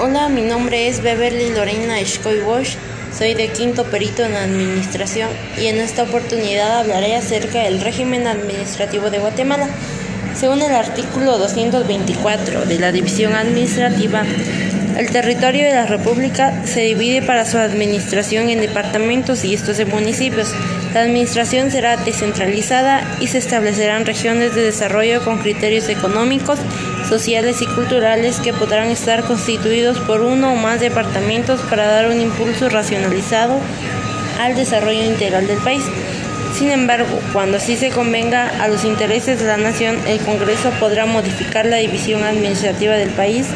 Hola, mi nombre es Beverly Lorena Schkoy Bosch, soy de quinto perito en administración y en esta oportunidad hablaré acerca del régimen administrativo de Guatemala. Según el artículo 224 de la División Administrativa, el territorio de la República se divide para su administración en departamentos y estos en municipios. La administración será descentralizada y se establecerán regiones de desarrollo con criterios económicos, sociales y culturales que podrán estar constituidos por uno o más departamentos para dar un impulso racionalizado al desarrollo integral del país. Sin embargo, cuando así se convenga a los intereses de la nación, el Congreso podrá modificar la división administrativa del país,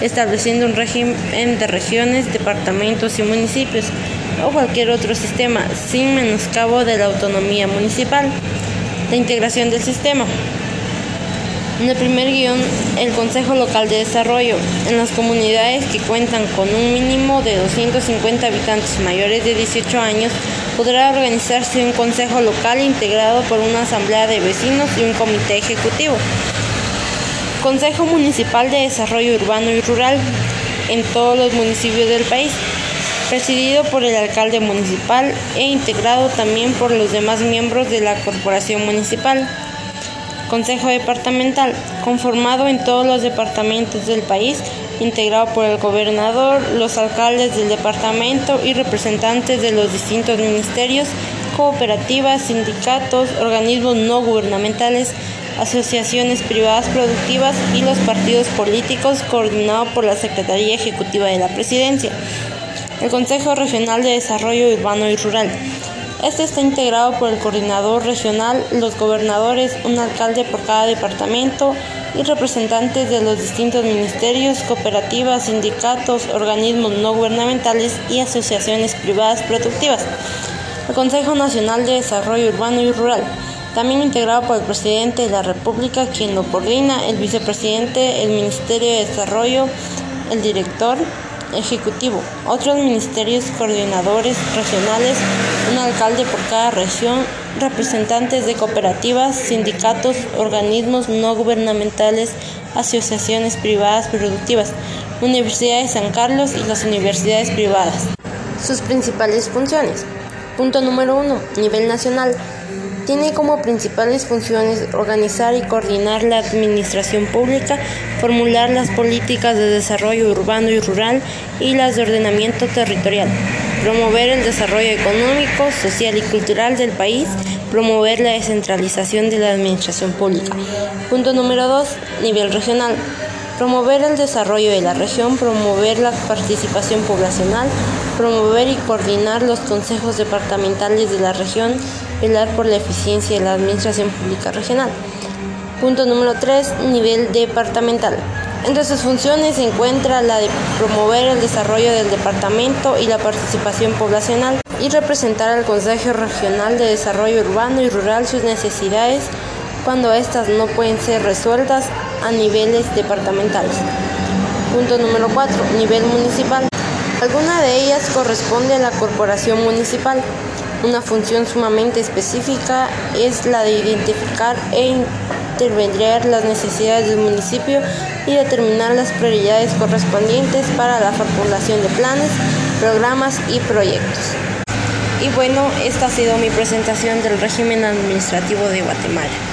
estableciendo un régimen de regiones, departamentos y municipios, o cualquier otro sistema, sin menoscabo de la autonomía municipal. La integración del sistema. En el primer guion, el Consejo Local de Desarrollo. En las comunidades que cuentan con un mínimo de 250 habitantes mayores de 18 años, podrá organizarse un Consejo Local integrado por una Asamblea de Vecinos y un Comité Ejecutivo. Consejo Municipal de Desarrollo Urbano y Rural en todos los municipios del país, presidido por el alcalde municipal e integrado también por los demás miembros de la corporación municipal. Consejo Departamental, conformado en todos los departamentos del país, integrado por el gobernador, los alcaldes del departamento y representantes de los distintos ministerios, cooperativas, sindicatos, organismos no gubernamentales, asociaciones privadas productivas y los partidos políticos, coordinado por la Secretaría Ejecutiva de la Presidencia. El Consejo Regional de Desarrollo Urbano y Rural este está integrado por el coordinador regional, los gobernadores, un alcalde por cada departamento y representantes de los distintos ministerios, cooperativas, sindicatos, organismos no gubernamentales y asociaciones privadas productivas. El Consejo Nacional de Desarrollo Urbano y Rural, también integrado por el presidente de la República, quien lo coordina, el vicepresidente, el Ministerio de Desarrollo, el director, ejecutivo, otros ministerios coordinadores regionales, un alcalde por cada región, representantes de cooperativas, sindicatos, organismos no gubernamentales, asociaciones privadas productivas, Universidad de San Carlos y las universidades privadas. Sus principales funciones. Punto número uno, Nivel nacional. Tiene como principales funciones organizar y coordinar la administración pública, formular las políticas de desarrollo urbano y rural y las de ordenamiento territorial, promover el desarrollo económico, social y cultural del país, promover la descentralización de la administración pública. Punto número 2. Nivel regional. Promover el desarrollo de la región, promover la participación poblacional, promover y coordinar los consejos departamentales de la región, velar por la eficiencia de la administración pública regional. Punto número 3. Nivel departamental. Entre sus funciones se encuentra la de promover el desarrollo del departamento y la participación poblacional y representar al Consejo Regional de Desarrollo Urbano y Rural sus necesidades cuando éstas no pueden ser resueltas a niveles departamentales. Punto número 4. Nivel municipal. Alguna de ellas corresponde a la corporación municipal. Una función sumamente específica es la de identificar e intervenir las necesidades del municipio y determinar las prioridades correspondientes para la formulación de planes, programas y proyectos. Y bueno, esta ha sido mi presentación del régimen administrativo de Guatemala.